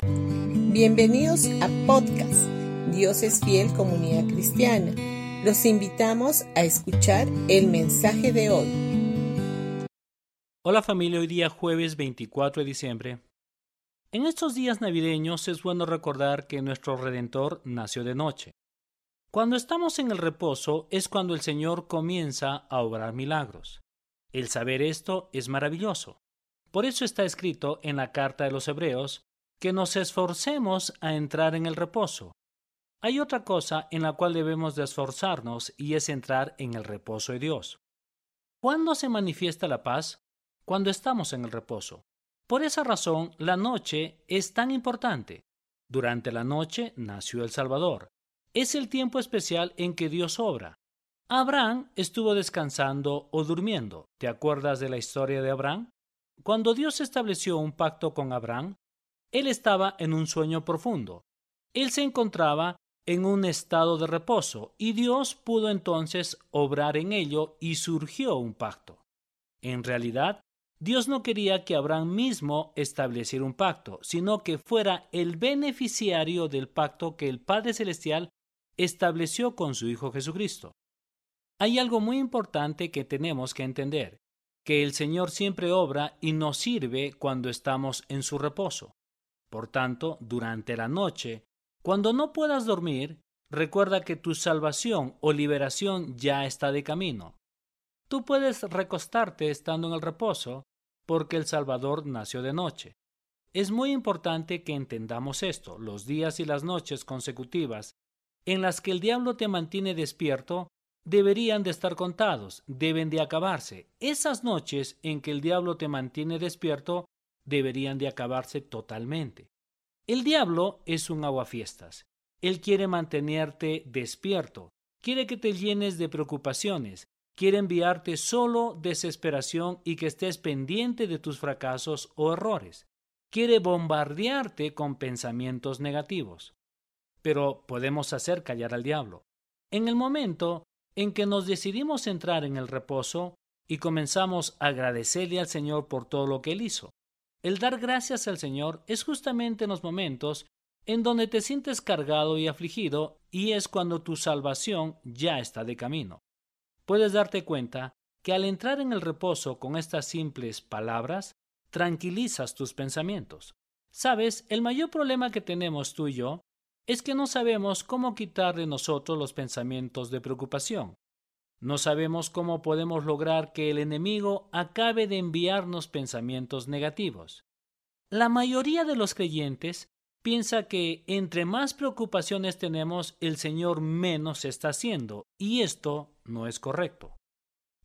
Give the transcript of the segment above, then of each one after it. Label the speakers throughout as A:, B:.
A: Bienvenidos a podcast Dios es fiel comunidad cristiana. Los invitamos a escuchar el mensaje de hoy.
B: Hola familia, hoy día jueves 24 de diciembre. En estos días navideños es bueno recordar que nuestro Redentor nació de noche. Cuando estamos en el reposo es cuando el Señor comienza a obrar milagros. El saber esto es maravilloso. Por eso está escrito en la carta de los Hebreos que nos esforcemos a entrar en el reposo. Hay otra cosa en la cual debemos de esforzarnos y es entrar en el reposo de Dios. ¿Cuándo se manifiesta la paz? Cuando estamos en el reposo. Por esa razón, la noche es tan importante. Durante la noche nació el Salvador. Es el tiempo especial en que Dios obra. Abraham estuvo descansando o durmiendo. ¿Te acuerdas de la historia de Abraham? Cuando Dios estableció un pacto con Abraham, él estaba en un sueño profundo. Él se encontraba en un estado de reposo y Dios pudo entonces obrar en ello y surgió un pacto. En realidad, Dios no quería que Abraham mismo estableciera un pacto, sino que fuera el beneficiario del pacto que el Padre Celestial estableció con su Hijo Jesucristo. Hay algo muy importante que tenemos que entender, que el Señor siempre obra y nos sirve cuando estamos en su reposo. Por tanto, durante la noche, cuando no puedas dormir, recuerda que tu salvación o liberación ya está de camino. Tú puedes recostarte estando en el reposo porque el Salvador nació de noche. Es muy importante que entendamos esto. Los días y las noches consecutivas en las que el diablo te mantiene despierto deberían de estar contados, deben de acabarse. Esas noches en que el diablo te mantiene despierto deberían de acabarse totalmente. El diablo es un aguafiestas. Él quiere mantenerte despierto, quiere que te llenes de preocupaciones, quiere enviarte solo desesperación y que estés pendiente de tus fracasos o errores. Quiere bombardearte con pensamientos negativos. Pero podemos hacer callar al diablo. En el momento en que nos decidimos entrar en el reposo y comenzamos a agradecerle al Señor por todo lo que Él hizo. El dar gracias al Señor es justamente en los momentos en donde te sientes cargado y afligido y es cuando tu salvación ya está de camino. Puedes darte cuenta que al entrar en el reposo con estas simples palabras, tranquilizas tus pensamientos. Sabes, el mayor problema que tenemos tú y yo es que no sabemos cómo quitar de nosotros los pensamientos de preocupación. No sabemos cómo podemos lograr que el enemigo acabe de enviarnos pensamientos negativos. La mayoría de los creyentes piensa que entre más preocupaciones tenemos, el Señor menos está haciendo, y esto no es correcto.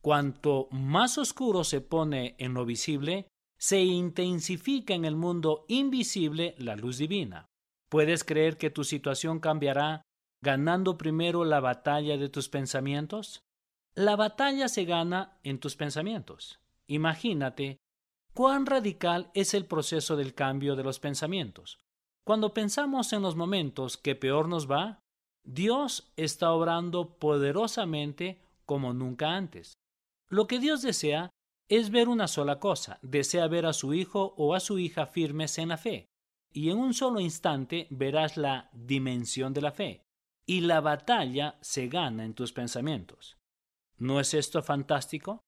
B: Cuanto más oscuro se pone en lo visible, se intensifica en el mundo invisible la luz divina. ¿Puedes creer que tu situación cambiará ganando primero la batalla de tus pensamientos? La batalla se gana en tus pensamientos. Imagínate cuán radical es el proceso del cambio de los pensamientos. Cuando pensamos en los momentos que peor nos va, Dios está obrando poderosamente como nunca antes. Lo que Dios desea es ver una sola cosa, desea ver a su hijo o a su hija firmes en la fe y en un solo instante verás la dimensión de la fe, y la batalla se gana en tus pensamientos. ¿No es esto fantástico?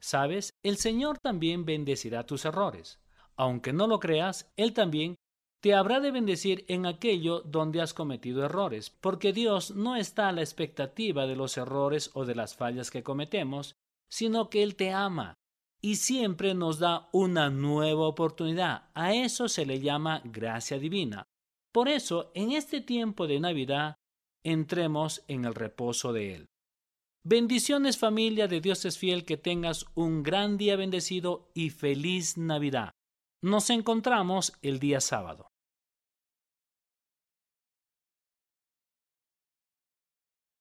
B: Sabes, el Señor también bendecirá tus errores. Aunque no lo creas, Él también te habrá de bendecir en aquello donde has cometido errores, porque Dios no está a la expectativa de los errores o de las fallas que cometemos, sino que Él te ama y siempre nos da una nueva oportunidad. A eso se le llama gracia divina. Por eso, en este tiempo de Navidad, entremos en el reposo de Él. Bendiciones familia de Dios es fiel, que tengas un gran día bendecido y feliz Navidad. Nos encontramos el día sábado.